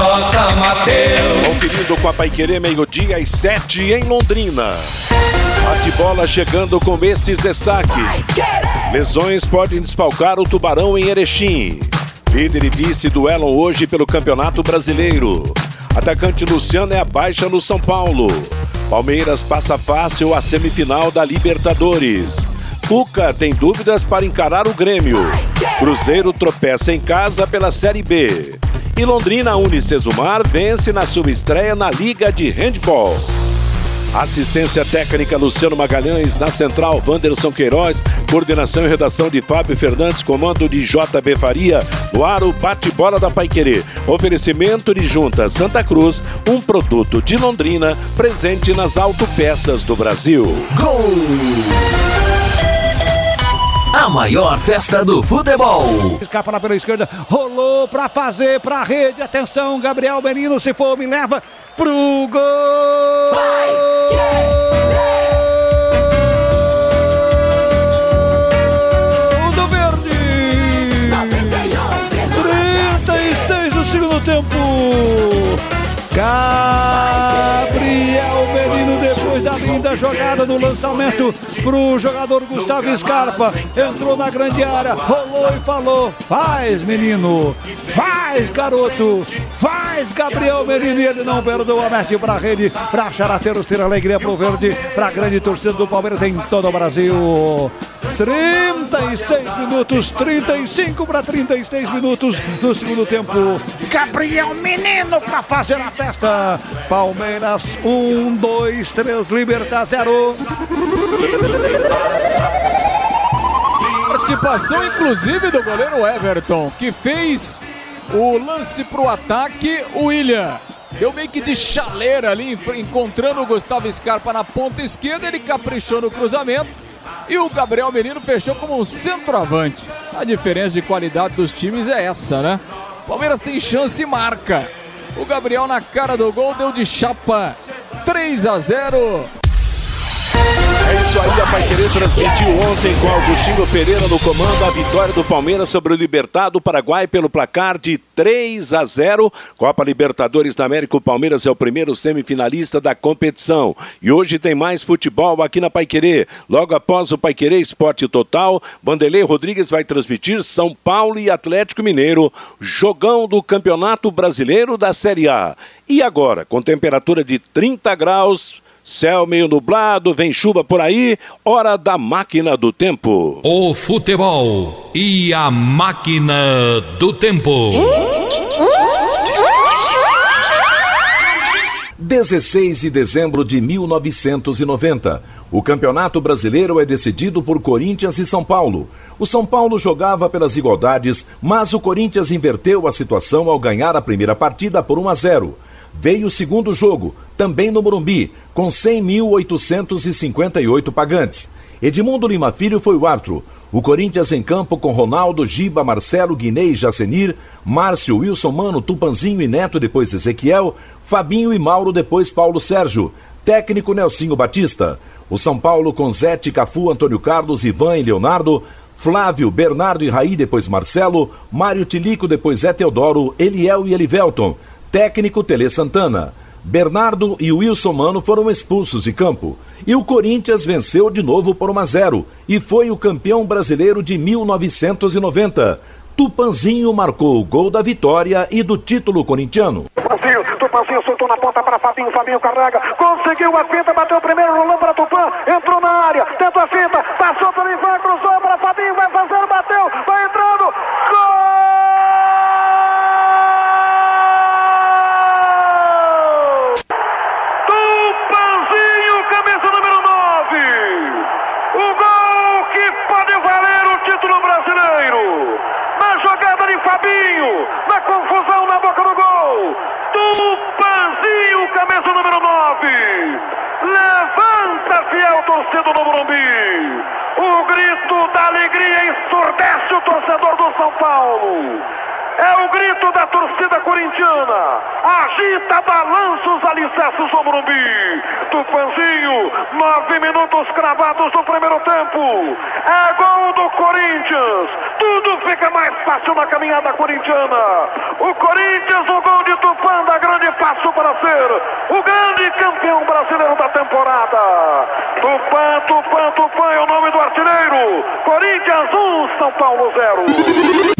J. Matheus. Conferindo com a Paiquerê, meio-dia às sete em Londrina. Bate-bola chegando com estes destaques. Lesões podem desfalcar o Tubarão em Erechim. Líder e vice duelam hoje pelo Campeonato Brasileiro. Atacante Luciano é a baixa no São Paulo. Palmeiras passa fácil a semifinal da Libertadores. Cuca tem dúvidas para encarar o Grêmio. Cruzeiro tropeça em casa pela Série B. E Londrina Unicesumar vence na sua estreia na Liga de Handball. Assistência técnica Luciano Magalhães, na central Wanderson Queiroz, coordenação e redação de Fábio Fernandes, comando de JB Faria, no ar o bate-bola da Paiquerê. Oferecimento de Junta Santa Cruz, um produto de Londrina, presente nas autopeças do Brasil. Gol! A maior festa do futebol. Escapa lá pela esquerda, rolou para fazer para a rede. Atenção, Gabriel Menino, se for, me leva pro gol. Vai, do Verde. 36 do segundo tempo. Da linda jogada no lançamento pro jogador Gustavo Scarpa. Entrou na grande área, rolou e falou: Faz, menino, faz, garoto, faz, Gabriel Menino. E ele não perdoa, mete pra rede pra achar a terceira alegria pro verde, pra grande torcida do Palmeiras em todo o Brasil. 36 minutos, 35 para 36 minutos do segundo tempo. Gabriel Menino para fazer a festa. Palmeiras 1, 2, 3, Libertar 0. Participação inclusive do goleiro Everton, que fez o lance para o ataque, o William. Deu meio que de chaleira ali, encontrando o Gustavo Scarpa na ponta esquerda, ele caprichou no cruzamento e o Gabriel Menino fechou como um centroavante. A diferença de qualidade dos times é essa, né? Palmeiras tem chance e marca. O Gabriel na cara do gol deu de chapa 3 a 0. É isso aí, a Pai Querer transmitiu ontem com Augustinho Pereira no comando a vitória do Palmeiras sobre o Libertado do Paraguai pelo placar de 3 a 0. Copa Libertadores da América, o Palmeiras é o primeiro semifinalista da competição. E hoje tem mais futebol aqui na Pai Querer. Logo após o Pai Querer Esporte Total, Vanderlei Rodrigues vai transmitir São Paulo e Atlético Mineiro, jogão do Campeonato Brasileiro da Série A. E agora, com temperatura de 30 graus, Céu meio nublado, vem chuva por aí, hora da máquina do tempo. O futebol e a máquina do tempo. 16 de dezembro de 1990. O Campeonato Brasileiro é decidido por Corinthians e São Paulo. O São Paulo jogava pelas igualdades, mas o Corinthians inverteu a situação ao ganhar a primeira partida por 1 a 0. Veio o segundo jogo, também no Morumbi, com 100.858 pagantes. Edmundo Lima Filho foi o árbitro. O Corinthians em campo com Ronaldo, Giba, Marcelo, Guinei, Jacenir, Márcio, Wilson Mano, Tupanzinho e Neto, depois Ezequiel, Fabinho e Mauro, depois Paulo Sérgio. Técnico Nelsinho Batista. O São Paulo com Zete, Cafu, Antônio Carlos, Ivan e Leonardo. Flávio, Bernardo e Raí, depois Marcelo. Mário Tilico, depois Zé Teodoro, Eliel e Elivelton. Técnico Tele Santana. Bernardo e Wilson Mano foram expulsos de campo. E o Corinthians venceu de novo por 1 a 0 e foi o campeão brasileiro de 1990. Tupanzinho marcou o gol da vitória e do título corintiano. Tupanzinho, Tupanzinho soltou na ponta para Fabinho, Fabinho carrega, conseguiu a finta, bateu o primeiro, rolou para Tupan, entrou na área, tentou a finta, passou pelo Ivan, cruzou para Fabinho, vai fazer, bateu, vai entrando, gol! Fabinho, na confusão na boca do gol. Tupanzinho, camisa número 9. Levanta-se, é a torcida do Morumbi. O grito da alegria ensurdece o torcedor do São Paulo. É o grito da torcida corintiana. Agita, balança os alicerces do Morumbi. Tupanzinho, nove minutos cravados no primeiro tempo. É gol do Corinthians. Tudo fica mais fácil na caminhada corintiana. O Corinthians, o gol de Tupã, dá grande passo para ser o grande campeão brasileiro da temporada. Tupã, Tupã, Tupã é o nome do artilheiro. Corinthians 1, São Paulo 0.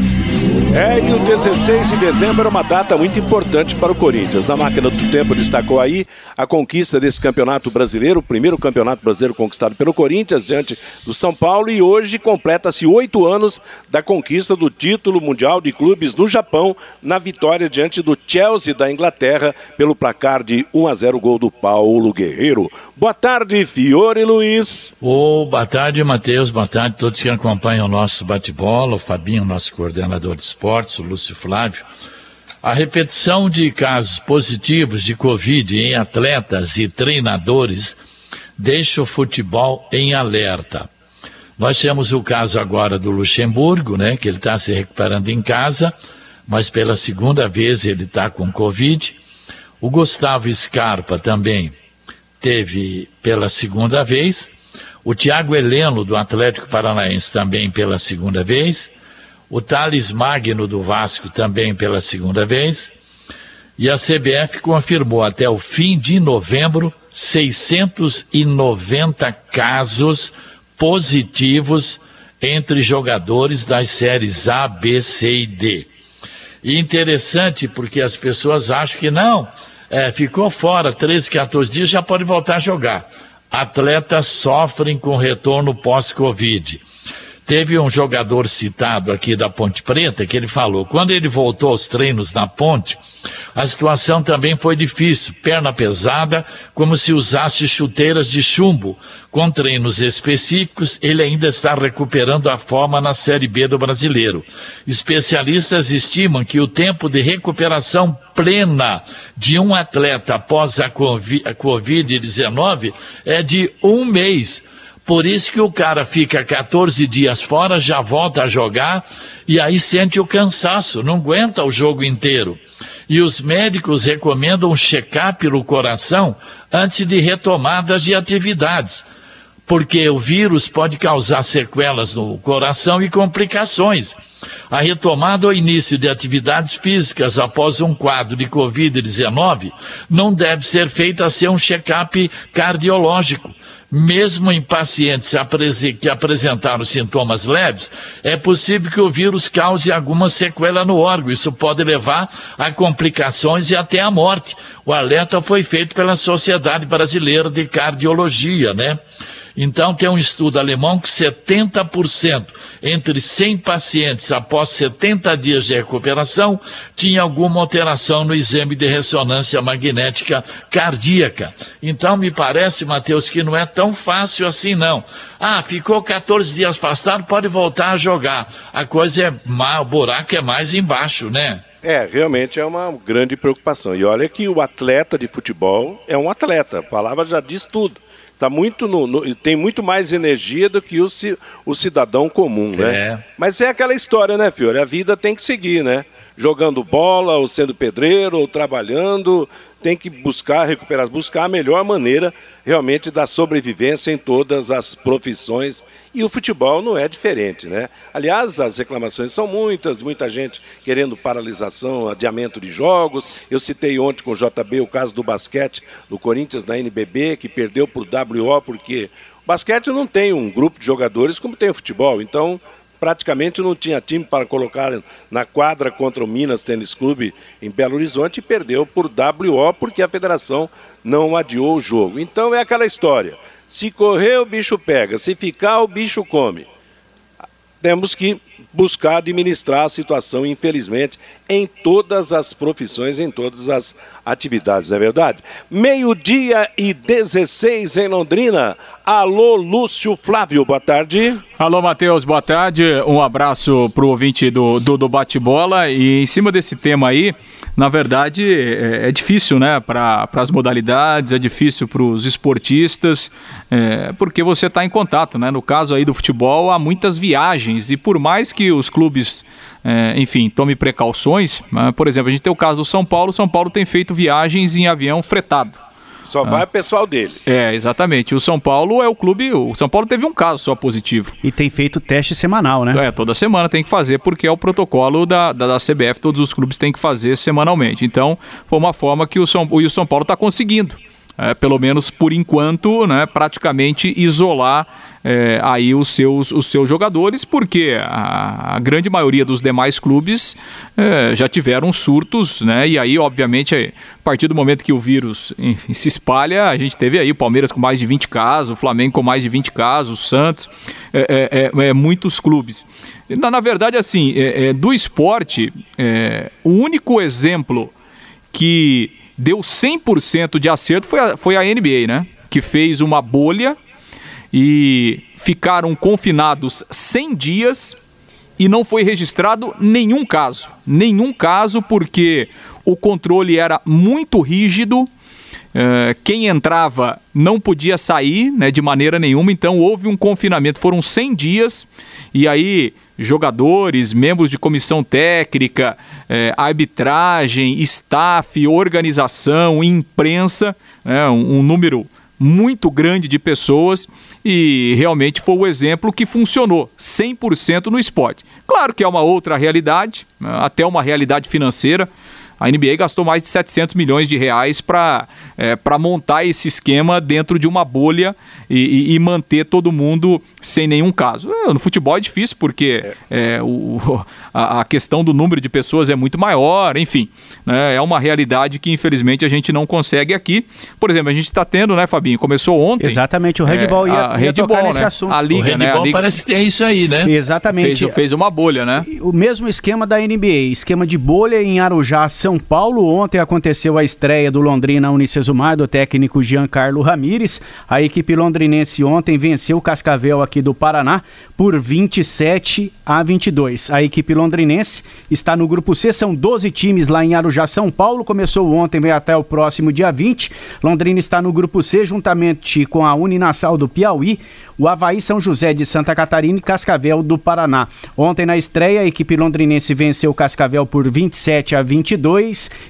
É, e o 16 de dezembro era uma data muito importante para o Corinthians. A máquina do tempo destacou aí a conquista desse campeonato brasileiro, o primeiro campeonato brasileiro conquistado pelo Corinthians diante do São Paulo, e hoje completa-se oito anos da conquista do título mundial de clubes no Japão, na vitória diante do Chelsea da Inglaterra, pelo placar de 1 a 0 gol do Paulo Guerreiro. Boa tarde, Fiore Luiz. Oh, boa tarde, Matheus. Boa tarde a todos que acompanham o nosso bate-bola, o Fabinho, nosso coordenador de Esportes, o Lúcio Flávio. A repetição de casos positivos de Covid em atletas e treinadores deixa o futebol em alerta. Nós temos o caso agora do Luxemburgo, né, que ele está se recuperando em casa, mas pela segunda vez ele está com Covid. O Gustavo Scarpa também teve pela segunda vez. O Thiago Heleno, do Atlético Paranaense, também pela segunda vez o Thales Magno do Vasco também pela segunda vez, e a CBF confirmou até o fim de novembro 690 casos positivos entre jogadores das séries A, B, C e D. E interessante porque as pessoas acham que não, é, ficou fora 13, 14 dias, já pode voltar a jogar. Atletas sofrem com retorno pós-Covid. Teve um jogador citado aqui da Ponte Preta que ele falou: quando ele voltou aos treinos na ponte, a situação também foi difícil, perna pesada, como se usasse chuteiras de chumbo. Com treinos específicos, ele ainda está recuperando a forma na Série B do brasileiro. Especialistas estimam que o tempo de recuperação plena de um atleta após a Covid-19 é de um mês por isso que o cara fica 14 dias fora, já volta a jogar e aí sente o cansaço, não aguenta o jogo inteiro. E os médicos recomendam um check-up no coração antes de retomadas de atividades, porque o vírus pode causar sequelas no coração e complicações. A retomada ou início de atividades físicas após um quadro de Covid-19 não deve ser feita sem um check-up cardiológico mesmo em pacientes que apresentaram sintomas leves, é possível que o vírus cause alguma sequela no órgão. Isso pode levar a complicações e até a morte. O alerta foi feito pela Sociedade Brasileira de Cardiologia, né? Então, tem um estudo alemão que 70% entre 100 pacientes após 70 dias de recuperação tinha alguma alteração no exame de ressonância magnética cardíaca. Então, me parece, Mateus, que não é tão fácil assim, não. Ah, ficou 14 dias afastado, pode voltar a jogar. A coisa é, o buraco é mais embaixo, né? É, realmente é uma grande preocupação. E olha que o atleta de futebol é um atleta, a palavra já diz tudo tá muito no, no, tem muito mais energia do que o, o cidadão comum, né? É. Mas é aquela história, né, Fiore? A vida tem que seguir, né? Jogando bola, ou sendo pedreiro, ou trabalhando, tem que buscar recuperar, buscar a melhor maneira realmente da sobrevivência em todas as profissões e o futebol não é diferente, né? Aliás, as reclamações são muitas, muita gente querendo paralisação, adiamento de jogos. Eu citei ontem com o JB o caso do basquete do Corinthians na NBB, que perdeu por WO porque o basquete não tem um grupo de jogadores como tem o futebol, então praticamente não tinha time para colocar na quadra contra o Minas Tênis Clube em Belo Horizonte e perdeu por WO porque a federação não adiou o jogo. Então é aquela história. Se correr, o bicho pega. Se ficar, o bicho come. Temos que buscar administrar a situação, infelizmente, em todas as profissões, em todas as atividades, não é verdade? Meio-dia e 16 em Londrina. Alô, Lúcio Flávio, boa tarde. Alô, Matheus, boa tarde. Um abraço para o ouvinte do, do, do bate-bola. E em cima desse tema aí, na verdade, é, é difícil, né, para as modalidades, é difícil para os esportistas, é, porque você está em contato, né? No caso aí do futebol, há muitas viagens e por mais que os clubes, é, enfim, tomem precauções, né, por exemplo, a gente tem o caso do São Paulo, São Paulo tem feito viagens em avião fretado. Só vai o pessoal dele. É, exatamente. O São Paulo é o clube. O São Paulo teve um caso só positivo. E tem feito teste semanal, né? É, toda semana tem que fazer, porque é o protocolo da, da, da CBF, todos os clubes têm que fazer semanalmente. Então, foi uma forma que o São, o São Paulo está conseguindo é, pelo menos por enquanto, né, praticamente isolar é, aí os seus, os seus jogadores, porque a, a grande maioria dos demais clubes é, já tiveram surtos, né? E aí, obviamente, a partir do momento que o vírus enfim, se espalha, a gente teve aí o Palmeiras com mais de 20 casos, o Flamengo com mais de 20 casos, o Santos, é, é, é, é muitos clubes. Na, na verdade, assim, do esporte, o único exemplo que deu 100% de acerto foi a, foi a NBA, né? Que fez uma bolha e ficaram confinados 100 dias e não foi registrado nenhum caso. Nenhum caso, porque o controle era muito rígido. Uh, quem entrava não podia sair né, de maneira nenhuma, então houve um confinamento. Foram 100 dias e aí jogadores, membros de comissão técnica, eh, arbitragem, staff, organização, imprensa, né, um, um número muito grande de pessoas e realmente foi o exemplo que funcionou 100% no esporte. Claro que é uma outra realidade, né, até uma realidade financeira. A NBA gastou mais de 700 milhões de reais para é, montar esse esquema dentro de uma bolha e, e, e, manter todo mundo sem nenhum caso. É, no futebol é difícil porque é, o, a, a, questão do número de pessoas é muito maior, enfim. Né, é uma realidade que infelizmente a gente não consegue aqui. Por exemplo, a gente está tendo, né, Fabinho? Começou ontem. Exatamente, o Red é, Bull ia, a Red Bull, nesse né? assunto. A Liga, o né? A Liga... parece que é isso aí, né? Exatamente. Fez, fez uma bolha, né? O mesmo esquema da NBA, esquema de bolha em Arujá, São Paulo. Ontem aconteceu a estreia do Londrina Unicesumar, do técnico Giancarlo Ramires. A equipe londrinense ontem venceu o Cascavel aqui do Paraná por 27 a 22. A equipe londrinense está no grupo C, são 12 times lá em Arujá, São Paulo. Começou ontem, vem até o próximo dia 20. Londrina está no grupo C, juntamente com a Uninassal do Piauí, o Havaí São José de Santa Catarina e Cascavel do Paraná. Ontem na estreia, a equipe londrinense venceu o Cascavel por 27 a 22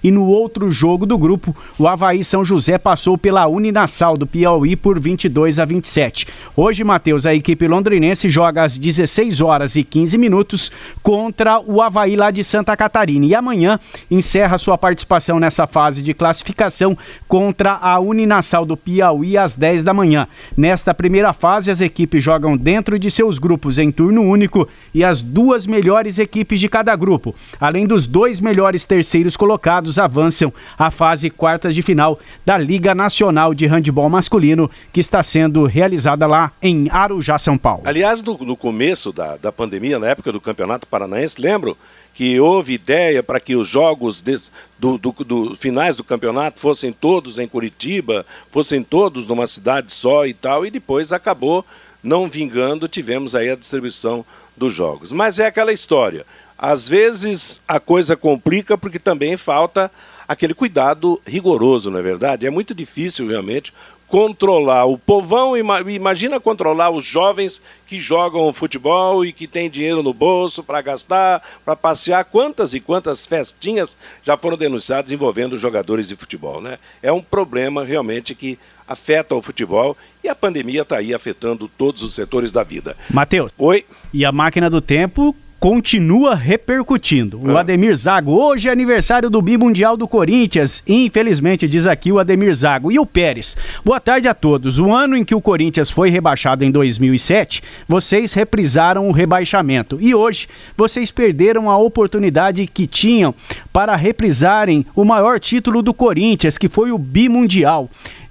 e no outro jogo do grupo, o Havaí São José passou pela Uninassal do Piauí por 22 a 27. Hoje, Matheus, a equipe londrinense joga às 16 horas e 15 minutos contra o Havaí lá de Santa Catarina e amanhã encerra sua participação nessa fase de classificação contra a Uninassal do Piauí às 10 da manhã. Nesta primeira fase, as as equipes jogam dentro de seus grupos em turno único e as duas melhores equipes de cada grupo, além dos dois melhores terceiros colocados, avançam à fase quartas de final da Liga Nacional de Handebol Masculino, que está sendo realizada lá em Arujá, São Paulo. Aliás, no, no começo da, da pandemia, na época do Campeonato Paranaense, lembro que houve ideia para que os jogos de, do, do, do, finais do campeonato fossem todos em Curitiba, fossem todos numa cidade só e tal, e depois acabou não vingando, tivemos aí a distribuição dos jogos. Mas é aquela história. Às vezes a coisa complica porque também falta aquele cuidado rigoroso, não é verdade? É muito difícil realmente controlar o povão, imagina controlar os jovens que jogam futebol e que têm dinheiro no bolso para gastar, para passear. Quantas e quantas festinhas já foram denunciadas envolvendo jogadores de futebol, né? É um problema realmente que afeta o futebol e a pandemia está aí afetando todos os setores da vida. Matheus. Oi. E a máquina do tempo continua repercutindo. O ah. Ademir Zago, hoje é aniversário do Bimundial do Corinthians. Infelizmente, diz aqui o Ademir Zago. E o Pérez. Boa tarde a todos. O ano em que o Corinthians foi rebaixado em 2007, vocês reprisaram o rebaixamento. E hoje, vocês perderam a oportunidade que tinham para reprisarem o maior título do Corinthians, que foi o Bimundial.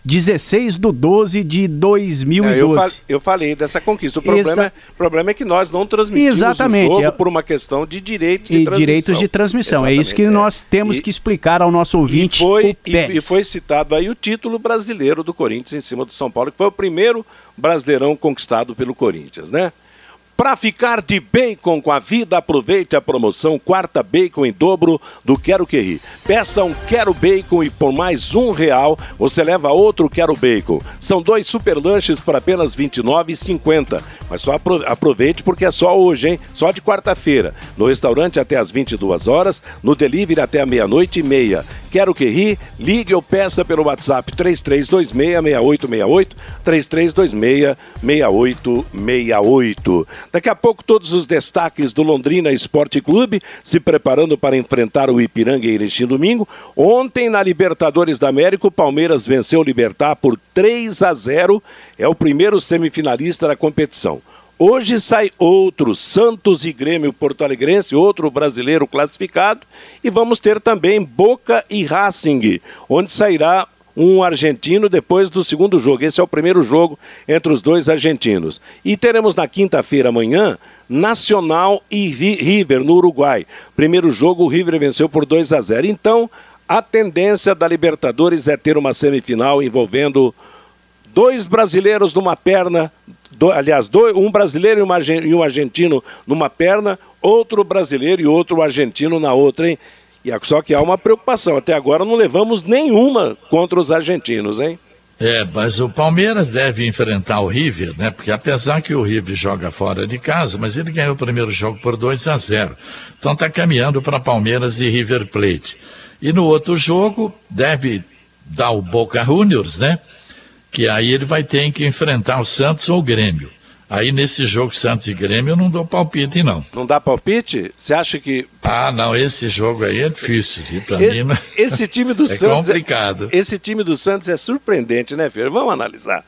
16 de 12 de 2012. É, eu, fal eu, falei dessa conquista. O problema, Exa... é, problema é que nós não transmitimos Exatamente. o jogo é... por uma questão de direitos de e transmissão. Direitos de transmissão. Exatamente. É isso que nós temos e, que explicar ao nosso ouvinte. E foi, e, e foi citado aí o título brasileiro do Corinthians em cima do São Paulo, que foi o primeiro brasileirão conquistado pelo Corinthians, né? Para ficar de bacon com a vida, aproveite a promoção Quarta Bacon em dobro do Quero Que Ri. Peça um Quero Bacon e por mais um real você leva outro Quero Bacon. São dois super lanches por apenas R$ 29,50. Mas só aproveite porque é só hoje, hein? Só de quarta-feira. No restaurante até às 22 horas, no delivery até a meia-noite e meia. Quero Que Ri, ligue ou peça pelo WhatsApp 3326-6868, 3326-6868. Daqui a pouco, todos os destaques do Londrina Esporte Clube se preparando para enfrentar o Ipiranga em Erechim domingo. Ontem, na Libertadores da América, o Palmeiras venceu o Libertar por 3 a 0. É o primeiro semifinalista da competição. Hoje sai outro, Santos e Grêmio Porto Alegrense, outro brasileiro classificado. E vamos ter também Boca e Racing, onde sairá um argentino depois do segundo jogo. Esse é o primeiro jogo entre os dois argentinos. E teremos na quinta-feira amanhã Nacional e River no Uruguai. Primeiro jogo o River venceu por 2 a 0. Então, a tendência da Libertadores é ter uma semifinal envolvendo dois brasileiros numa perna, do, aliás, dois, um brasileiro e, uma, e um argentino numa perna, outro brasileiro e outro argentino na outra, hein? E só que há uma preocupação. Até agora não levamos nenhuma contra os argentinos, hein? É, mas o Palmeiras deve enfrentar o River, né? Porque apesar que o River joga fora de casa, mas ele ganhou o primeiro jogo por 2 a 0. Então está caminhando para Palmeiras e River Plate. E no outro jogo deve dar o Boca Juniors, né? Que aí ele vai ter que enfrentar o Santos ou o Grêmio. Aí nesse jogo Santos e Grêmio eu não dou palpite, não. Não dá palpite? Você acha que. Ah, não, esse jogo aí é difícil. Para mim. Não... Esse time do é Santos. É complicado. Esse time do Santos é surpreendente, né, Fer? Vamos analisar.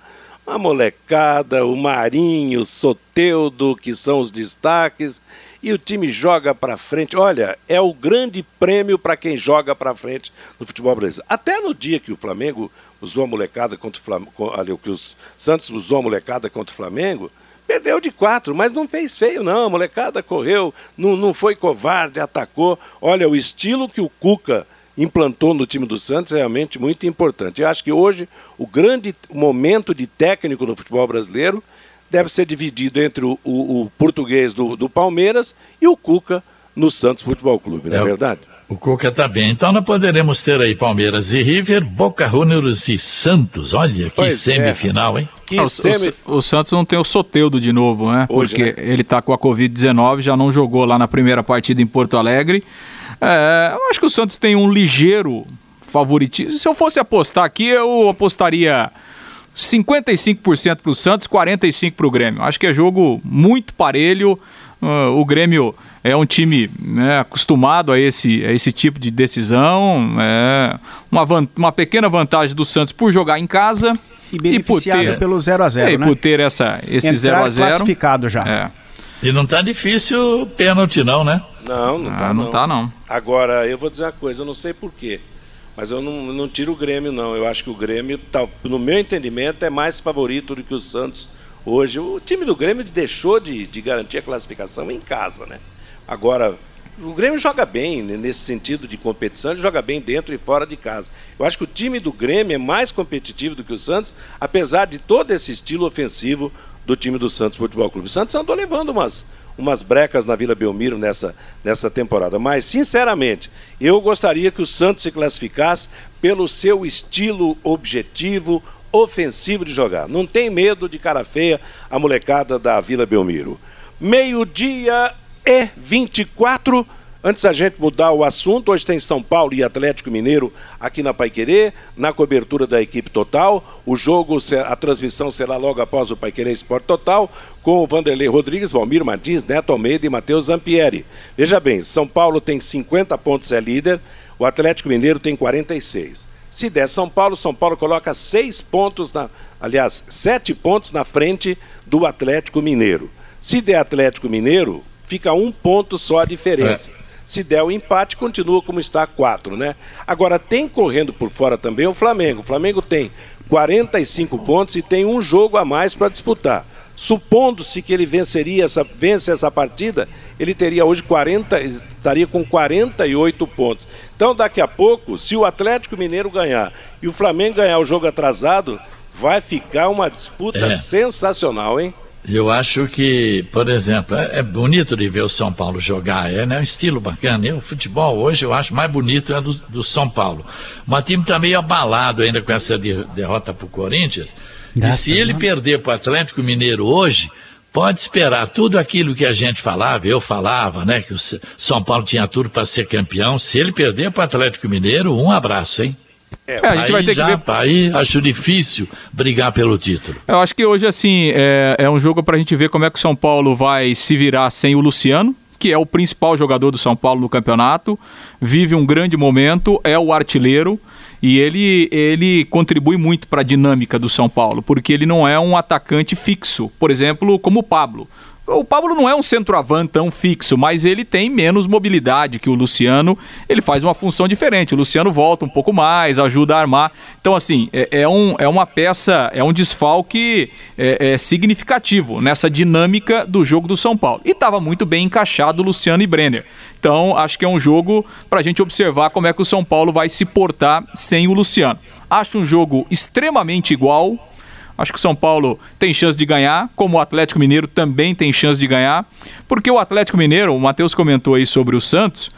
A molecada, o Marinho, o Soteudo, que são os destaques. E o time joga para frente. Olha, é o grande prêmio para quem joga para frente no futebol brasileiro. Até no dia que o Flamengo usou a molecada contra o Flamengo, ali, que os Santos usou a molecada contra o Flamengo, Perdeu de quatro, mas não fez feio, não. A molecada correu, não, não foi covarde, atacou. Olha, o estilo que o Cuca implantou no time do Santos é realmente muito importante. Eu acho que hoje o grande momento de técnico no futebol brasileiro deve ser dividido entre o, o, o português do, do, Palmeiras e o Cuca no Santos Futebol Clube, não é, é verdade? O Cuca está bem. Então nós poderemos ter aí Palmeiras e River, Boca Juniors e Santos. Olha que pois é. semifinal, é. hein? Que ah, semi... o, o, Santos não tem o Soteudo de novo, né? Hoje, Porque né? ele está com a Covid-19, já não jogou lá na primeira partida em Porto Alegre. É, eu acho que o Santos tem um ligeiro favoritismo. Se eu fosse apostar aqui, eu apostaria 55% para o Santos, 45% para o Grêmio. Acho que é jogo muito parelho. Uh, o Grêmio é um time né, acostumado a esse, a esse tipo de decisão. É uma, uma pequena vantagem do Santos por jogar em casa. E beneficiado e ter, pelo 0 a 0 é, né? E por ter essa, esse 0 a 0 classificado já. É. E não tá difícil pênalti não, né? Não, não tá ah, não. não. tá não. Agora, eu vou dizer uma coisa, eu não sei porquê. Mas eu não, não tiro o Grêmio, não. Eu acho que o Grêmio, tá, no meu entendimento, é mais favorito do que o Santos hoje. O time do Grêmio deixou de, de garantir a classificação em casa, né? Agora, o Grêmio joga bem né, nesse sentido de competição, ele joga bem dentro e fora de casa. Eu acho que o time do Grêmio é mais competitivo do que o Santos, apesar de todo esse estilo ofensivo do time do Santos Futebol Clube. O Santos andou levando umas, umas brecas na Vila Belmiro nessa, nessa temporada. Mas, sinceramente, eu gostaria que o Santos se classificasse pelo seu estilo objetivo, ofensivo de jogar. Não tem medo de cara feia a molecada da Vila Belmiro. Meio-dia e 24. Antes da gente mudar o assunto, hoje tem São Paulo e Atlético Mineiro aqui na Paiquerê, na cobertura da equipe total. O jogo, a transmissão será logo após o Paiquerê Esporte Total, com o Vanderlei Rodrigues, Valmir Martins, Neto Almeida e Matheus Zampieri. Veja bem, São Paulo tem 50 pontos, é líder, o Atlético Mineiro tem 46. Se der São Paulo, São Paulo coloca seis pontos, na, aliás, sete pontos na frente do Atlético Mineiro. Se der Atlético Mineiro, fica um ponto só a diferença. É. Se der o empate, continua como está quatro, né? Agora tem correndo por fora também o Flamengo. O Flamengo tem 45 pontos e tem um jogo a mais para disputar. Supondo-se que ele venceria essa, vence essa partida, ele teria hoje 40, estaria com 48 pontos. Então, daqui a pouco, se o Atlético Mineiro ganhar e o Flamengo ganhar o jogo atrasado, vai ficar uma disputa é. sensacional, hein? Eu acho que, por exemplo, é, é, bonito de ver o São Paulo jogar, é né, um estilo bacana. Eu, o futebol hoje eu acho mais bonito é do, do São Paulo. Mas o time está meio abalado ainda com essa de, derrota para o Corinthians. E se ele perder para o Atlético Mineiro hoje, pode esperar tudo aquilo que a gente falava, eu falava, né? Que o São Paulo tinha tudo para ser campeão. Se ele perder para o Atlético Mineiro, um abraço, hein? É, a gente vai ter já, que ver. Aí acho difícil brigar pelo título. Eu acho que hoje, assim, é, é um jogo para a gente ver como é que o São Paulo vai se virar sem o Luciano, que é o principal jogador do São Paulo no campeonato, vive um grande momento, é o artilheiro. E ele, ele contribui muito para a dinâmica do São Paulo, porque ele não é um atacante fixo, por exemplo, como o Pablo. O Pablo não é um centroavante tão fixo, mas ele tem menos mobilidade que o Luciano. Ele faz uma função diferente. O Luciano volta um pouco mais, ajuda a armar. Então, assim, é, é um, é uma peça, é um desfalque é, é significativo nessa dinâmica do jogo do São Paulo. E estava muito bem encaixado Luciano e Brenner. Então, acho que é um jogo para a gente observar como é que o São Paulo vai se portar sem o Luciano. Acho um jogo extremamente igual, Acho que o São Paulo tem chance de ganhar, como o Atlético Mineiro também tem chance de ganhar, porque o Atlético Mineiro, o Matheus comentou aí sobre o Santos,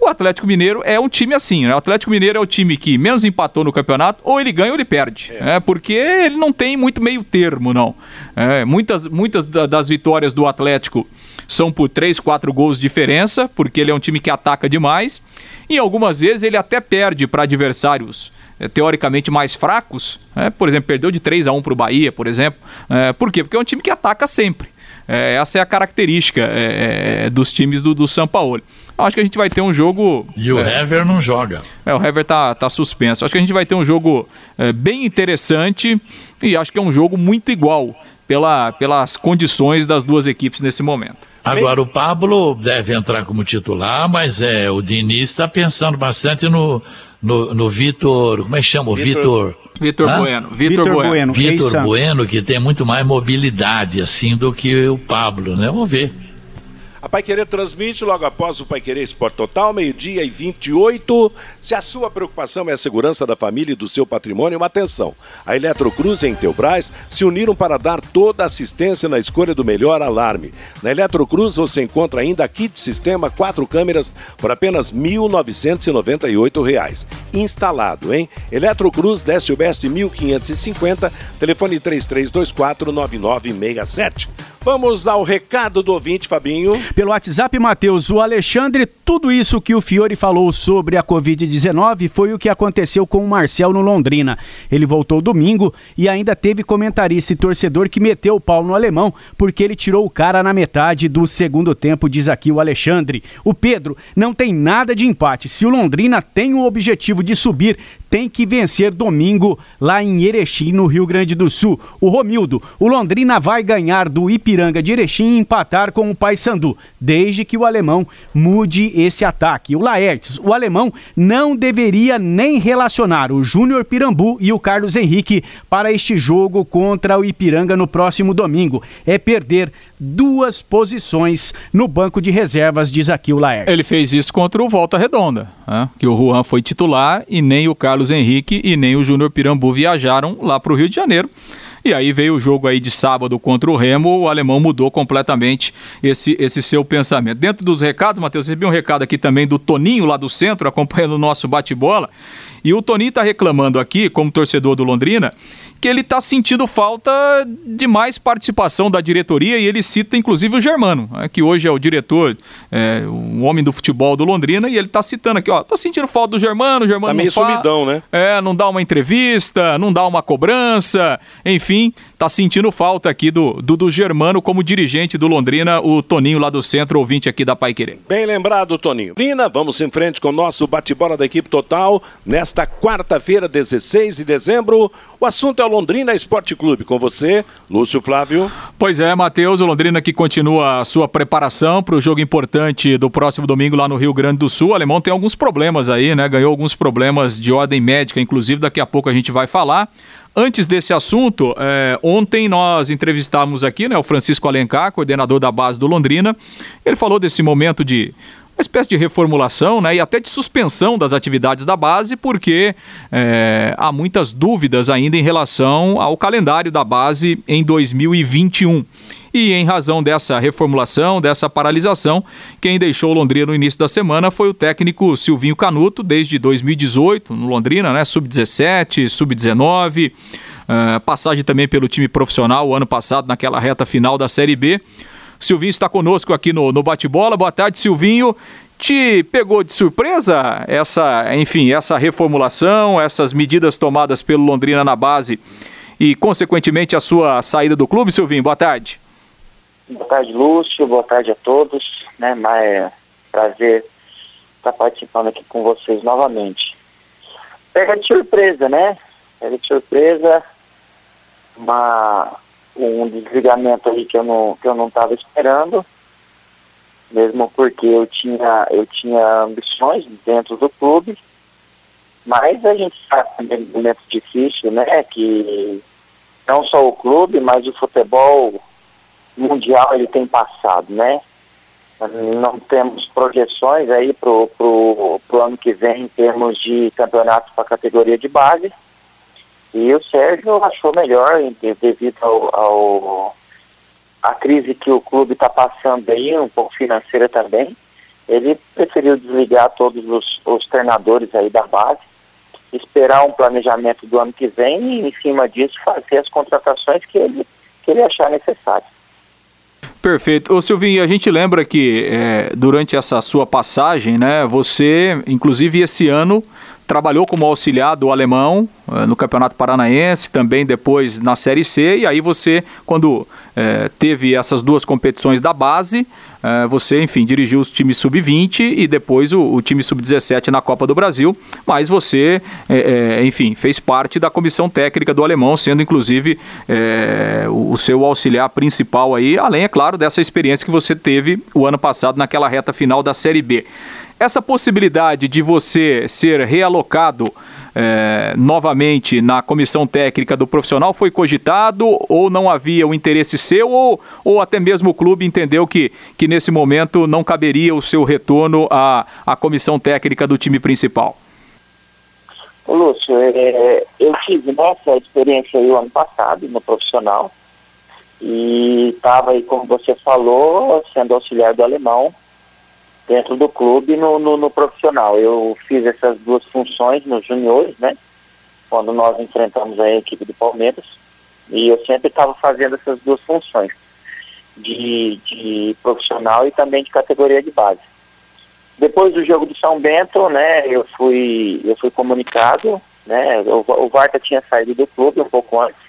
o Atlético Mineiro é um time assim, né? O Atlético Mineiro é o time que menos empatou no campeonato, ou ele ganha ou ele perde. É. é porque ele não tem muito meio termo, não. É, muitas, muitas das vitórias do Atlético são por 3, 4 gols de diferença, porque ele é um time que ataca demais. E algumas vezes ele até perde para adversários teoricamente mais fracos, é, por exemplo, perdeu de 3 a 1 para o Bahia, por exemplo. É, por quê? Porque é um time que ataca sempre. É, essa é a característica é, é, dos times do, do São Paulo. Acho que a gente vai ter um jogo. E o é, Hever não joga. É, o Hever tá, tá suspenso. Acho que a gente vai ter um jogo bem interessante e acho que é um jogo muito igual pela, pelas condições das duas equipes nesse momento. Agora, o Pablo deve entrar como titular, mas é, o Diniz está pensando bastante no, no, no Vitor. Como é que chama? Vitor. Vitor Bueno. Vitor Bueno. Vitor Bueno, que tem muito mais mobilidade, assim, do que o Pablo, né? Vamos ver. A Pai Querer transmite logo após o Pai Querer Esporte Total, meio-dia e 28. Se a sua preocupação é a segurança da família e do seu patrimônio, atenção. A Eletrocruz e a Intelbras se uniram para dar toda a assistência na escolha do melhor alarme. Na Eletrocruz você encontra ainda kit sistema quatro câmeras por apenas R$ 1.998. Instalado, hein? Eletrocruz, Décio Best 1550, telefone 3324 9967. Vamos ao recado do ouvinte, Fabinho. Pelo WhatsApp, Matheus, o Alexandre, tudo isso que o Fiore falou sobre a Covid-19 foi o que aconteceu com o Marcel no Londrina. Ele voltou domingo e ainda teve comentarista e torcedor que meteu o pau no alemão porque ele tirou o cara na metade do segundo tempo, diz aqui o Alexandre. O Pedro não tem nada de empate. Se o Londrina tem o objetivo de subir, tem que vencer domingo lá em Erechim, no Rio Grande do Sul. O Romildo, o Londrina vai ganhar do Ipiranga de Erechim e empatar com o Paysandu, desde que o alemão mude esse ataque. O Laertes, o alemão não deveria nem relacionar o Júnior Pirambu e o Carlos Henrique para este jogo contra o Ipiranga no próximo domingo. É perder duas posições no banco de reservas, diz aqui o Laertes. Ele fez isso contra o Volta Redonda, né? que o Juan foi titular e nem o Carlos Henrique e nem o Júnior Pirambu viajaram lá para o Rio de Janeiro. E aí veio o jogo aí de sábado contra o Remo, o alemão mudou completamente esse, esse seu pensamento. Dentro dos recados, Matheus, recebi um recado aqui também do Toninho lá do centro, acompanhando o nosso bate-bola. E o Toninho está reclamando aqui, como torcedor do Londrina, que ele está sentindo falta de mais participação da diretoria e ele cita inclusive o Germano, né, que hoje é o diretor, é, um homem do futebol do Londrina, e ele está citando aqui, ó, tô sentindo falta do Germano, o Germano tá meio não sumidão, né? É, não dá uma entrevista, não dá uma cobrança, enfim, tá sentindo falta aqui do, do, do Germano como dirigente do Londrina, o Toninho lá do centro, ouvinte aqui da Pai Querer. Bem lembrado, Toninho. Lina, vamos em frente com o nosso bate-bola da equipe total nesta quarta-feira, 16 de dezembro. O assunto é o Londrina Esporte Clube. Com você, Lúcio Flávio. Pois é, Matheus, o Londrina que continua a sua preparação para o jogo importante do próximo domingo lá no Rio Grande do Sul. O alemão tem alguns problemas aí, né? Ganhou alguns problemas de ordem médica, inclusive daqui a pouco a gente vai falar. Antes desse assunto, é, ontem nós entrevistamos aqui né, o Francisco Alencar, coordenador da base do Londrina. Ele falou desse momento de espécie de reformulação né, e até de suspensão das atividades da base, porque é, há muitas dúvidas ainda em relação ao calendário da base em 2021. E em razão dessa reformulação, dessa paralisação, quem deixou Londrina no início da semana foi o técnico Silvinho Canuto, desde 2018, no Londrina, né? Sub-17, sub-19. Uh, passagem também pelo time profissional o ano passado, naquela reta final da Série B. Silvinho está conosco aqui no, no Bate-Bola. Boa tarde, Silvinho. Te pegou de surpresa essa, enfim, essa reformulação, essas medidas tomadas pelo Londrina na base e, consequentemente, a sua saída do clube, Silvinho? Boa tarde. Boa tarde, Lúcio. Boa tarde a todos. Né, mas é prazer estar participando aqui com vocês novamente. Pega de surpresa, né? Pega de surpresa uma, um desligamento aí que eu não que eu não estava esperando, mesmo porque eu tinha eu tinha ambições dentro do clube, mas a gente sabe também um momento difícil, né? Que não só o clube, mas o futebol mundial ele tem passado, né? Não temos projeções aí pro, pro, pro ano que vem em termos de campeonatos para categoria de base. E o Sérgio achou melhor, devido ao, ao a crise que o clube está passando aí, um pouco financeira também, ele preferiu desligar todos os, os treinadores aí da base, esperar um planejamento do ano que vem e, em cima disso, fazer as contratações que ele, que ele achar necessário. Perfeito. Ô Silvinho, a gente lembra que é, durante essa sua passagem, né, você, inclusive esse ano, trabalhou como auxiliar do alemão uh, no Campeonato Paranaense, também depois na Série C, e aí você, quando uh, teve essas duas competições da base, uh, você, enfim, dirigiu os times sub-20 e depois o, o time sub-17 na Copa do Brasil, mas você, enfim, fez parte da comissão técnica do alemão, sendo inclusive o, o seu auxiliar principal aí, além, é claro, dessa experiência que você teve o ano passado naquela reta final da Série B. Essa possibilidade de você ser realocado é, novamente na comissão técnica do profissional foi cogitado ou não havia o interesse seu ou, ou até mesmo o clube entendeu que, que nesse momento não caberia o seu retorno à, à comissão técnica do time principal? Lúcio, é, eu tive essa experiência aí o ano passado no profissional e estava aí, como você falou, sendo auxiliar do alemão dentro do clube no, no, no, profissional. Eu fiz essas duas funções nos juniores, né? Quando nós enfrentamos a equipe do Palmeiras. E eu sempre estava fazendo essas duas funções, de, de profissional e também de categoria de base. Depois do jogo do São Bento, né, eu fui, eu fui comunicado, né, o, o Varta tinha saído do clube um pouco antes,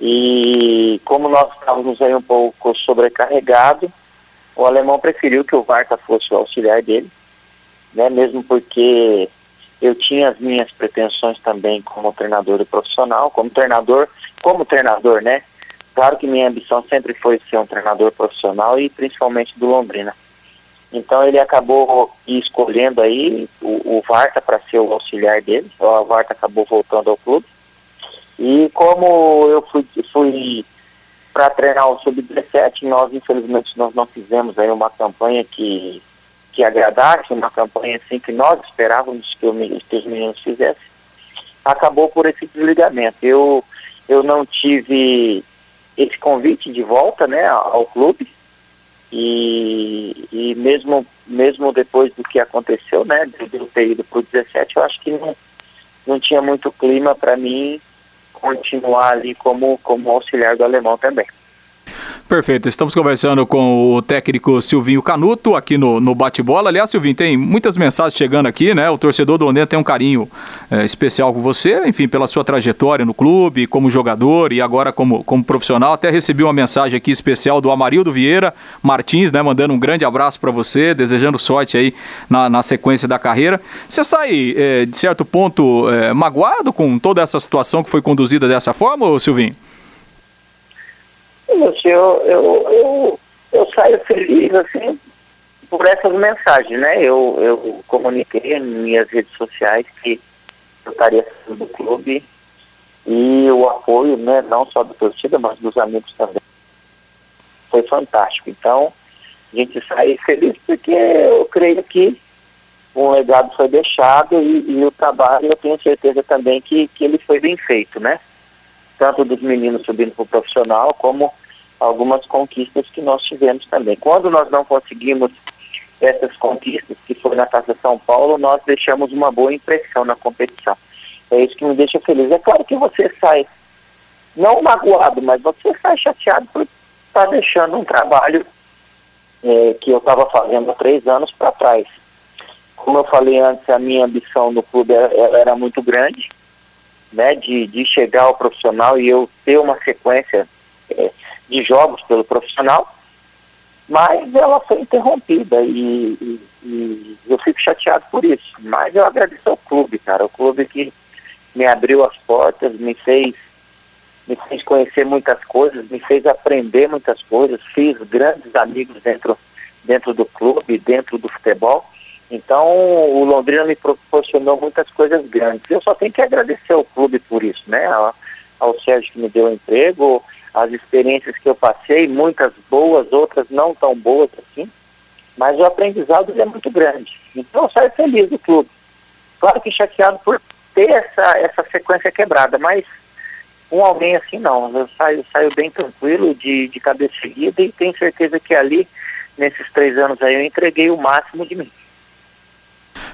e como nós estávamos aí um pouco sobrecarregados, o alemão preferiu que o Varta fosse o auxiliar dele, né, mesmo porque eu tinha as minhas pretensões também como treinador profissional, como treinador, como treinador, né? Claro que minha ambição sempre foi ser um treinador profissional e principalmente do Londrina. Então ele acabou escolhendo aí o, o Varta para ser o auxiliar dele. O Varta acabou voltando ao clube. E como eu fui, fui para treinar o sub-17. Nós, infelizmente, nós não fizemos aí uma campanha que, que agradasse, uma campanha assim que nós esperávamos que, o, que os meninos fizessem. Acabou por esse desligamento. Eu, eu não tive esse convite de volta né, ao clube. E, e mesmo, mesmo depois do que aconteceu, né, de eu ter ido para o 17, eu acho que não, não tinha muito clima para mim continuar ali como, como auxiliar do alemão também. Perfeito, estamos conversando com o técnico Silvinho Canuto aqui no, no Bate-Bola. Aliás, Silvinho, tem muitas mensagens chegando aqui, né? O torcedor do Londrina tem um carinho é, especial com você, enfim, pela sua trajetória no clube, como jogador e agora como, como profissional. Até recebi uma mensagem aqui especial do Amarildo Vieira Martins, né? Mandando um grande abraço para você, desejando sorte aí na, na sequência da carreira. Você sai, é, de certo ponto, é, magoado com toda essa situação que foi conduzida dessa forma, Silvinho? Lúcio, eu, eu, eu, eu saio feliz, assim, por essas mensagens, né? Eu, eu comuniquei em minhas redes sociais que eu estaria saindo do clube e o apoio, né, não só da torcida, mas dos amigos também, foi fantástico. Então, a gente sai feliz porque eu creio que um legado foi deixado e, e, o trabalho eu tenho certeza também que, que ele foi bem feito, né? Tanto dos meninos subindo para o profissional, como algumas conquistas que nós tivemos também. Quando nós não conseguimos essas conquistas, que foi na Taça São Paulo, nós deixamos uma boa impressão na competição. É isso que me deixa feliz. É claro que você sai, não magoado, mas você sai chateado por estar tá deixando um trabalho é, que eu estava fazendo há três anos para trás. Como eu falei antes, a minha ambição no clube era, era muito grande, né, de, de chegar ao profissional e eu ter uma sequência é, de jogos pelo profissional, mas ela foi interrompida e, e, e, eu fico chateado por isso. Mas eu agradeço ao clube, cara, o clube que me abriu as portas, me fez me fez conhecer muitas coisas, me fez aprender muitas coisas, fiz grandes amigos dentro dentro do clube, dentro do futebol. Então, o Londrina me proporcionou muitas coisas grandes. Eu só tenho que agradecer ao clube por isso, né? Ao, ao Sérgio que me deu emprego, as experiências que eu passei, muitas boas, outras não tão boas assim, mas o aprendizado é muito grande. Então, eu saio feliz do clube. Claro que chateado por ter essa, essa sequência quebrada, mas com alguém assim não. Eu saio, saio bem tranquilo, de, de cabeça seguida e tenho certeza que ali, nesses três anos aí, eu entreguei o máximo de mim.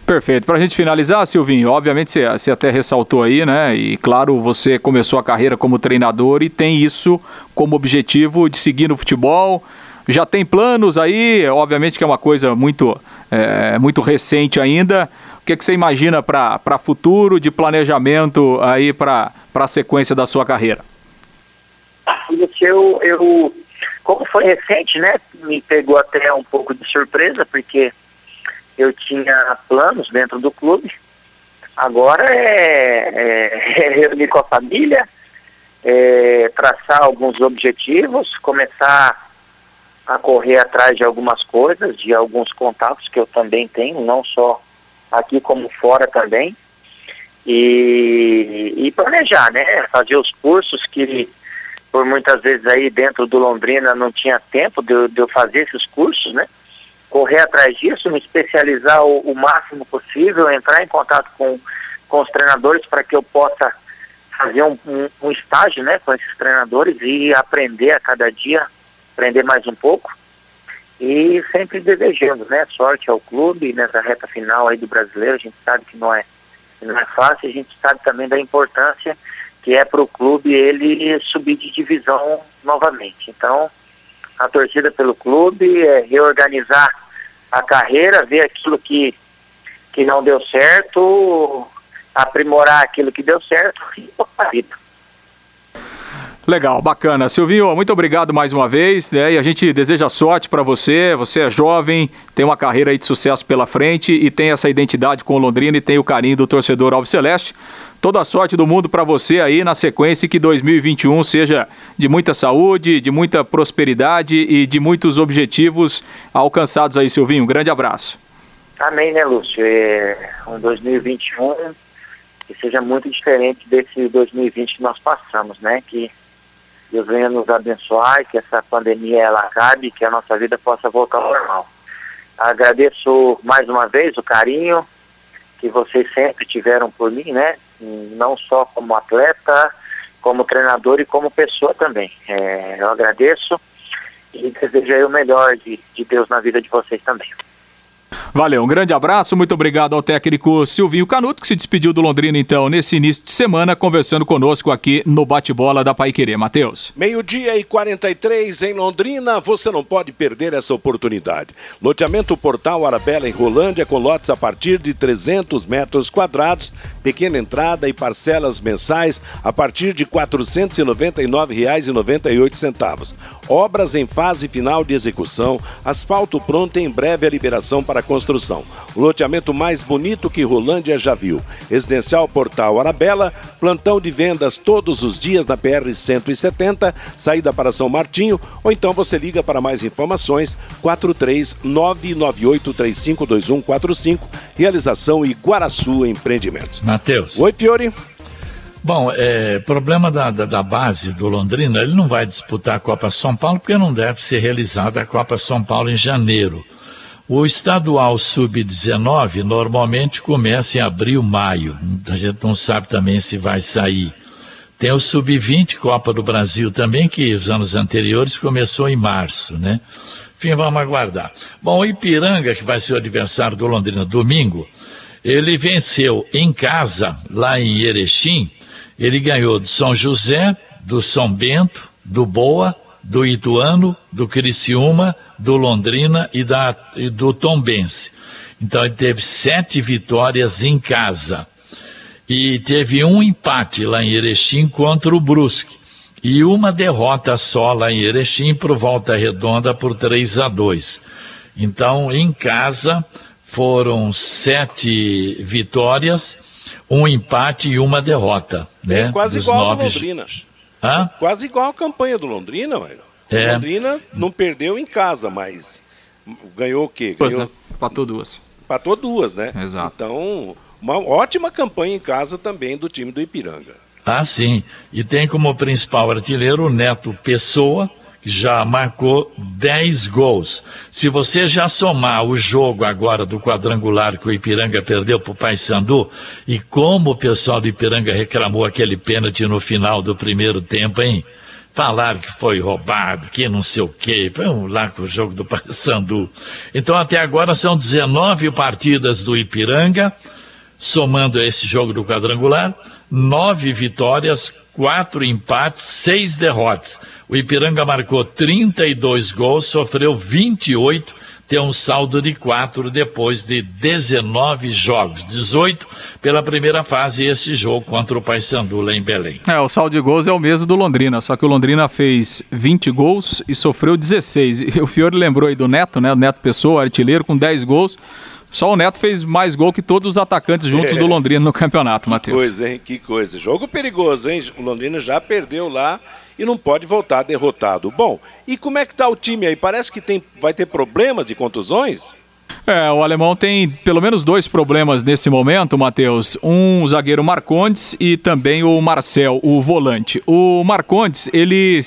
Perfeito. Para a gente finalizar, Silvinho, obviamente você, você, até ressaltou aí, né? E claro, você começou a carreira como treinador e tem isso como objetivo de seguir no futebol. Já tem planos aí, obviamente que é uma coisa muito, é, muito recente ainda. O que, é que você imagina para futuro de planejamento aí para a sequência da sua carreira? Eu, eu, como foi recente, né? Me pegou até um pouco de surpresa, porque eu tinha planos dentro do clube. Agora é, é, é reunir com a família, é, traçar alguns objetivos, começar a correr atrás de algumas coisas, de alguns contatos que eu também tenho, não só aqui como fora também. E, e planejar, né? Fazer os cursos que por muitas vezes aí dentro do Londrina não tinha tempo de, de eu fazer esses cursos, né? Correr atrás disso, me especializar o, o máximo possível, entrar em contato com, com os treinadores para que eu possa fazer um, um, um, estágio né, com esses treinadores e aprender a cada dia, aprender mais um pouco. E sempre desejando né, sorte ao clube nessa reta final aí do brasileiro. A gente sabe que não é, não é fácil, a gente sabe também da importância que é para o clube ele subir de divisão novamente. Então, a torcida pelo clube, é reorganizar a carreira, ver aquilo que, que não deu certo, aprimorar aquilo que deu certo e a vida. Legal, bacana. Silvinho, muito obrigado mais uma vez, né? E a gente deseja sorte para você. Você é jovem, tem uma carreira aí de sucesso pela frente e tem essa identidade com o Londrina e tem o carinho do torcedor Alves Celeste. Toda a sorte do mundo para você aí na sequência que 2021 seja de muita saúde, de muita prosperidade e de muitos objetivos alcançados aí, Silvinho. Um grande abraço. Amém, né, Lúcio? É um 2021 que seja muito diferente desse 2020 que nós passamos, né? Que Deus venha nos abençoar, que essa pandemia ela acabe, que a nossa vida possa voltar ao normal. Agradeço mais uma vez o carinho que vocês sempre tiveram por mim, né? Não só como atleta, como treinador e como pessoa também. É, eu agradeço e desejo o melhor de, de Deus na vida de vocês também. Valeu, um grande abraço, muito obrigado ao técnico Silvinho Canuto, que se despediu do Londrina, então, nesse início de semana, conversando conosco aqui no bate-bola da Pai Querer. Matheus. Meio-dia e 43 em Londrina, você não pode perder essa oportunidade. Loteamento Portal Arabella em Rolândia, com lotes a partir de 300 metros quadrados, pequena entrada e parcelas mensais a partir de R$ 499,98. Obras em fase final de execução, asfalto pronto em breve a liberação para construção. O loteamento mais bonito que Rolândia já viu. Residencial Portal Arabella, plantão de vendas todos os dias na PR 170, saída para São Martinho, ou então você liga para mais informações 43998352145, realização Iguaraçu Empreendimentos. Matheus. Oi, Fiore. Bom, é, problema da, da, da, base do Londrina, ele não vai disputar a Copa São Paulo porque não deve ser realizada a Copa São Paulo em janeiro. O estadual sub-19 normalmente começa em abril, maio. A gente não sabe também se vai sair. Tem o sub-20 Copa do Brasil também, que os anos anteriores começou em março, né? Enfim, vamos aguardar. Bom, o Ipiranga, que vai ser o adversário do Londrina domingo, ele venceu em casa, lá em Erechim, ele ganhou do São José, do São Bento, do Boa, do Ituano, do Criciúma, do Londrina e, da, e do Tombense. Então ele teve sete vitórias em casa. E teve um empate lá em Erechim contra o Brusque. E uma derrota só lá em Erechim por volta redonda por 3 a 2. Então, em casa, foram sete vitórias, um empate e uma derrota. Né, é quase igual nove... ao Londrina. Hã? Quase igual a campanha do Londrina, velho. É. Londrina não perdeu em casa, mas ganhou o quê? Ganhou... Duas, né? Patou duas. Patou duas, né? Exato. Então, uma ótima campanha em casa também do time do Ipiranga. Ah, sim. E tem como principal artilheiro o Neto Pessoa, já marcou 10 gols. Se você já somar o jogo agora do quadrangular que o Ipiranga perdeu para o Paysandu, e como o pessoal do Ipiranga reclamou aquele pênalti no final do primeiro tempo, hein? Falaram que foi roubado, que não sei o quê. Vamos lá com o jogo do Paysandu. Então, até agora são 19 partidas do Ipiranga, somando esse jogo do quadrangular nove vitórias, quatro empates, seis derrotas. O Ipiranga marcou 32 gols, sofreu 28, tem um saldo de quatro depois de 19 jogos, 18 pela primeira fase esse jogo contra o Paysandu lá em Belém. É, o saldo de gols é o mesmo do Londrina, só que o Londrina fez 20 gols e sofreu 16. E o Fiore lembrou aí do Neto, né? O Neto Pessoa, artilheiro com 10 gols. Só o Neto fez mais gol que todos os atacantes juntos é. do Londrina no campeonato, Matheus. Que coisa, hein? Que coisa. Jogo perigoso, hein? O Londrina já perdeu lá e não pode voltar derrotado. Bom, e como é que tá o time aí? Parece que tem, vai ter problemas de contusões? É, o alemão tem pelo menos dois problemas nesse momento, Matheus. Um zagueiro Marcondes e também o Marcel, o volante. O Marcondes, ele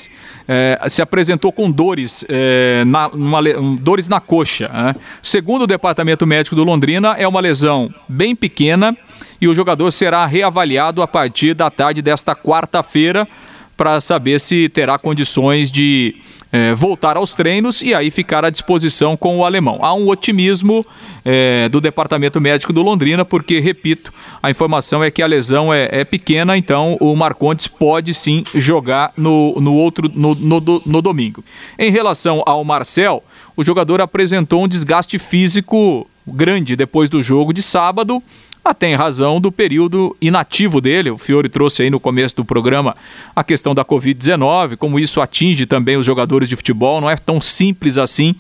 é, se apresentou com dores, é, na, uma, dores na coxa. Né? Segundo o departamento médico do Londrina, é uma lesão bem pequena e o jogador será reavaliado a partir da tarde desta quarta-feira para saber se terá condições de é, voltar aos treinos e aí ficar à disposição com o alemão. Há um otimismo é, do departamento médico do Londrina, porque, repito, a informação é que a lesão é, é pequena, então o Marcontes pode sim jogar no, no outro no, no, no domingo. Em relação ao Marcel, o jogador apresentou um desgaste físico grande depois do jogo de sábado até em razão do período inativo dele. O Fiore trouxe aí no começo do programa a questão da Covid-19, como isso atinge também os jogadores de futebol, não é tão simples assim.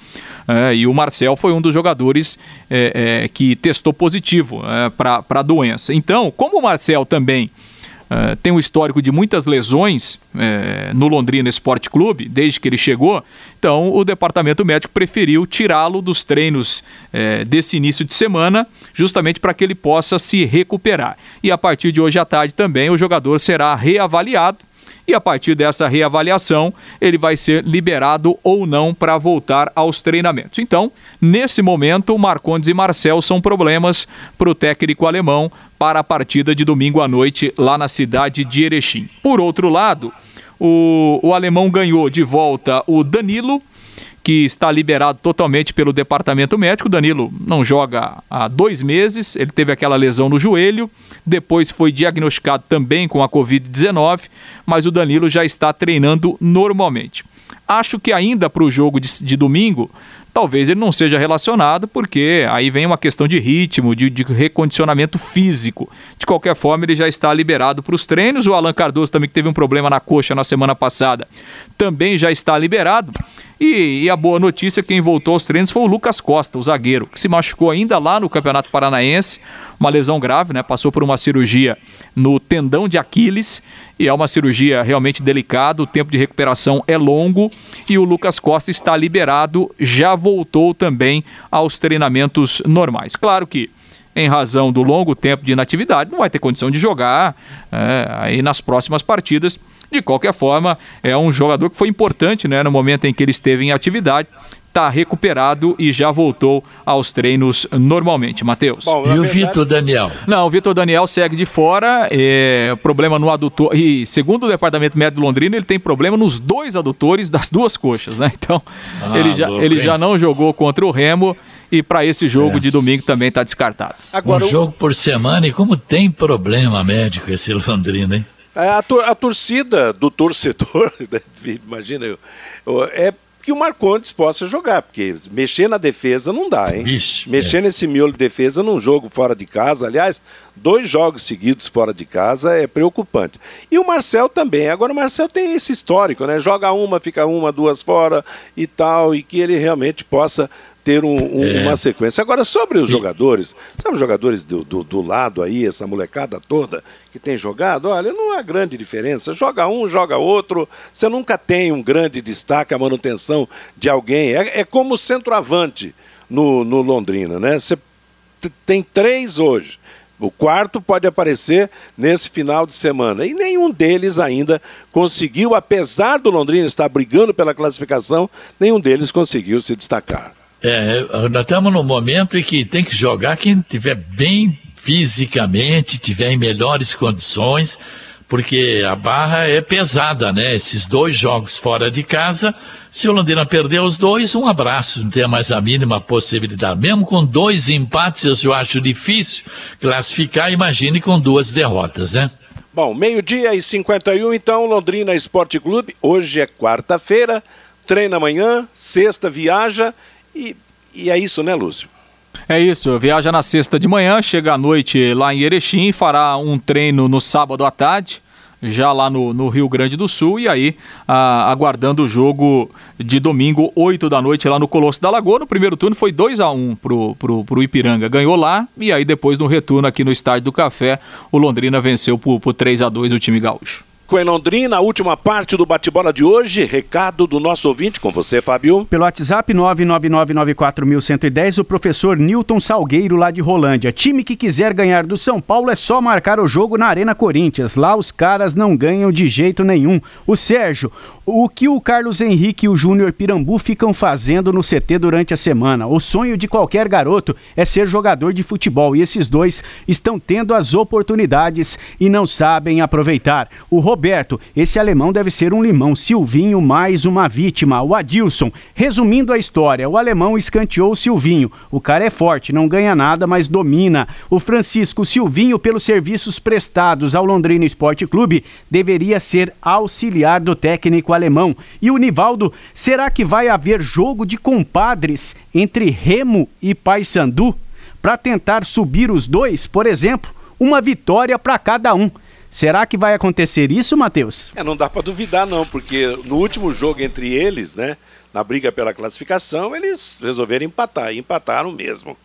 É, e o Marcel foi um dos jogadores é, é, que testou positivo é, para a doença. Então, como o Marcel também Uh, tem um histórico de muitas lesões uh, no Londrina Esporte Clube, desde que ele chegou. Então, o departamento médico preferiu tirá-lo dos treinos uh, desse início de semana, justamente para que ele possa se recuperar. E a partir de hoje à tarde também o jogador será reavaliado e a partir dessa reavaliação ele vai ser liberado ou não para voltar aos treinamentos. Então, nesse momento, Marcondes e Marcel são problemas para o técnico alemão para a partida de domingo à noite lá na cidade de Erechim. Por outro lado, o, o alemão ganhou de volta o Danilo que está liberado totalmente pelo departamento médico. Danilo não joga há dois meses, ele teve aquela lesão no joelho, depois foi diagnosticado também com a Covid-19, mas o Danilo já está treinando normalmente. Acho que ainda para o jogo de, de domingo talvez ele não seja relacionado, porque aí vem uma questão de ritmo, de, de recondicionamento físico. De qualquer forma, ele já está liberado para os treinos. O Alan Cardoso também, que teve um problema na coxa na semana passada, também já está liberado. E, e, a boa notícia, quem voltou aos treinos foi o Lucas Costa, o zagueiro, que se machucou ainda lá no Campeonato Paranaense, uma lesão grave, né? Passou por uma cirurgia no tendão de Aquiles e é uma cirurgia realmente delicada, o tempo de recuperação é longo e o Lucas Costa está liberado, já voltou também aos treinamentos normais. Claro que em razão do longo tempo de inatividade, não vai ter condição de jogar é, aí nas próximas partidas. De qualquer forma, é um jogador que foi importante né, no momento em que ele esteve em atividade está recuperado e já voltou aos treinos normalmente. Matheus. e o verdade... Vitor Daniel? Não, o Vitor Daniel segue de fora, é, problema no adutor. E segundo o Departamento Médico de Londrina, ele tem problema nos dois adutores das duas coxas, né? Então, ah, ele, já, louco, ele já não jogou contra o Remo e para esse jogo é. de domingo também está descartado. Agora, um jogo por semana e como tem problema médico esse Londrina, hein? É, a, a torcida do torcedor, né, imagina, é que o Marcondes possa jogar, porque mexer na defesa não dá, hein? Ixi, mexer é. nesse miolo de defesa num jogo fora de casa, aliás, dois jogos seguidos fora de casa é preocupante. E o Marcel também. Agora o Marcel tem esse histórico, né? Joga uma, fica uma, duas fora e tal, e que ele realmente possa ter um, um, é. uma sequência. Agora, sobre os jogadores, sabe os jogadores do, do, do, lado aí, essa molecada toda que tem jogado? Olha, não há grande diferença. Joga um, joga outro. Você nunca tem um grande destaque, a manutenção de alguém. É, é como centroavante no, no Londrina, né? Você tem três hoje. O quarto pode aparecer nesse final de semana. E nenhum deles ainda conseguiu, apesar do Londrina estar brigando pela classificação, nenhum deles conseguiu se destacar. É, nós estamos num momento em que tem que jogar quem estiver bem fisicamente, tiver em melhores condições, porque a barra é pesada, né? Esses dois jogos fora de casa, se o Londrina perder os dois, um abraço, não tem mais a mínima possibilidade. Mesmo com dois empates, eu acho difícil classificar, imagine com duas derrotas, né? Bom, meio-dia e 51, então, Londrina Esporte Clube. Hoje é quarta-feira, treina amanhã, sexta viaja e, e é isso, né, Lúcio? É isso, viaja na sexta de manhã, chega à noite lá em Erechim, fará um treino no sábado à tarde, já lá no, no Rio Grande do Sul, e aí aguardando o jogo de domingo, 8 da noite, lá no Colosso da Lagoa. No primeiro turno foi 2 a 1 pro, pro, pro Ipiranga, ganhou lá, e aí depois no retorno aqui no Estádio do Café, o Londrina venceu por, por 3 a 2 o time gaúcho com Londrina, a última parte do bate-bola de hoje. Recado do nosso ouvinte com você, Fábio. Pelo WhatsApp 99994110, o professor Newton Salgueiro, lá de Rolândia. Time que quiser ganhar do São Paulo é só marcar o jogo na Arena Corinthians. Lá os caras não ganham de jeito nenhum. O Sérgio, o que o Carlos Henrique e o Júnior Pirambu ficam fazendo no CT durante a semana? O sonho de qualquer garoto é ser jogador de futebol e esses dois estão tendo as oportunidades e não sabem aproveitar. O Roberto, esse alemão deve ser um limão. Silvinho, mais uma vítima. O Adilson, resumindo a história, o alemão escanteou o Silvinho. O cara é forte, não ganha nada, mas domina. O Francisco Silvinho, pelos serviços prestados ao Londrina Esporte Clube, deveria ser auxiliar do técnico alemão. E o Nivaldo, será que vai haver jogo de compadres entre Remo e Paysandu? Para tentar subir os dois, por exemplo, uma vitória para cada um. Será que vai acontecer isso, Matheus? É, não dá para duvidar não, porque no último jogo entre eles, né, na briga pela classificação, eles resolveram empatar, e empataram mesmo.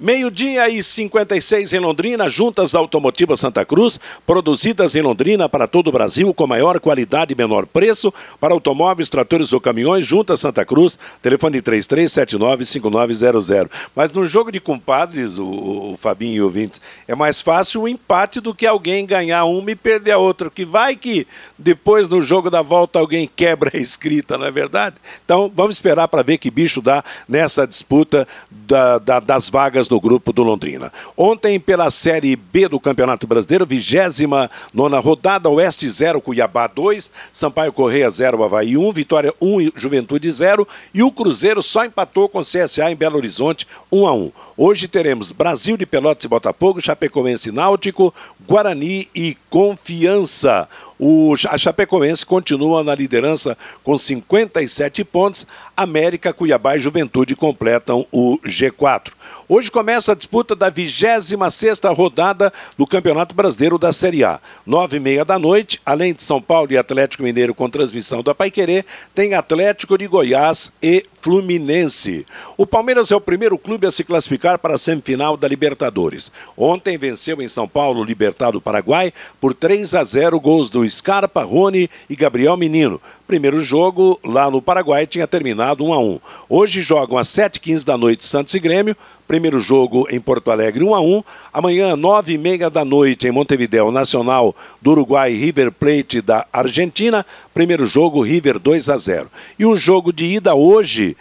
Meio-dia e 56 em Londrina, juntas automotivas Santa Cruz, produzidas em Londrina para todo o Brasil com maior qualidade e menor preço para automóveis, tratores ou caminhões, juntas Santa Cruz, telefone 33795900. Mas no jogo de compadres, o, o Fabinho e o ouvintes, é mais fácil o empate do que alguém ganhar uma e perder a outra, que vai que depois no jogo da volta alguém quebra a escrita, não é verdade? Então vamos esperar para ver que bicho dá nessa disputa da, da, das vagas no grupo do Londrina. Ontem, pela Série B do Campeonato Brasileiro, 29 rodada, Oeste 0, Cuiabá 2, Sampaio Correia 0, Havaí 1, Vitória 1, Juventude 0 e o Cruzeiro só empatou com o CSA em Belo Horizonte 1 a 1. Hoje teremos Brasil de Pelotas e Botafogo, Chapecoense Náutico, Guarani e Confiança. O, a Chapecoense continua na liderança com 57 pontos. América, Cuiabá e Juventude completam o G4. Hoje começa a disputa da 26ª rodada do Campeonato Brasileiro da Série A. Nove e meia da noite, além de São Paulo e Atlético Mineiro com transmissão da Paiquerê, tem Atlético de Goiás e Fluminense. O Palmeiras é o primeiro clube a se classificar para a semifinal da Libertadores. Ontem venceu em São Paulo o Libertado Paraguai por 3 a 0 gols do Scarpa, Rony e Gabriel Menino. Primeiro jogo lá no Paraguai tinha terminado 1 a 1. Hoje jogam às 7h15 da noite Santos e Grêmio, Primeiro jogo em Porto Alegre, 1 a 1 Amanhã, nove e meia da noite, em Montevideo, Nacional do Uruguai, River Plate da Argentina. Primeiro jogo, River 2 a 0. E um jogo de ida hoje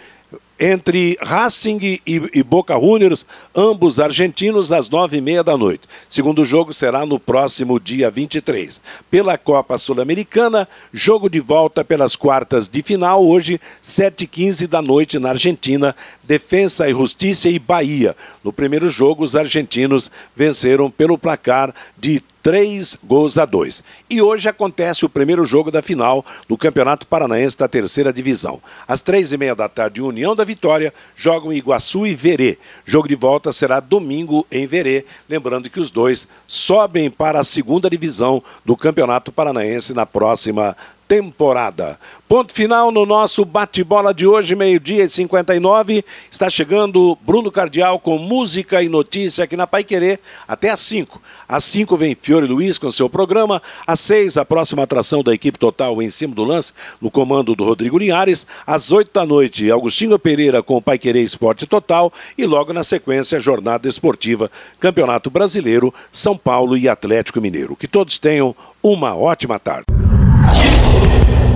entre Racing e, e, Boca Juniors, ambos argentinos, às nove e meia da noite. Segundo jogo será no próximo dia 23. Pela Copa Sul-Americana, jogo de volta pelas quartas de final, hoje, sete e quinze da noite na Argentina, Defensa e Justiça e Bahia. No primeiro jogo, os argentinos venceram pelo placar de três gols a dois. E hoje acontece o primeiro jogo da final do Campeonato Paranaense da Terceira Divisão. Às três e meia da tarde, União da Vitória jogam Iguaçu e Verê. Jogo de volta será domingo em Verê. Lembrando que os dois sobem para a segunda divisão do Campeonato Paranaense na próxima temporada. Ponto final no nosso bate-bola de hoje, meio-dia e 59. Está chegando Bruno Cardial com música e notícia aqui na Pai Querer até às 5. Às 5 vem Fiore Luiz com seu programa. Às 6, a próxima atração da equipe total em cima do lance, no comando do Rodrigo Linhares. Às 8 da noite, Agostinho Pereira com o Pai Querer Esporte Total. E logo na sequência, Jornada Esportiva, Campeonato Brasileiro, São Paulo e Atlético Mineiro. Que todos tenham uma ótima tarde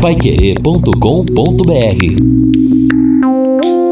paiquerê.com.br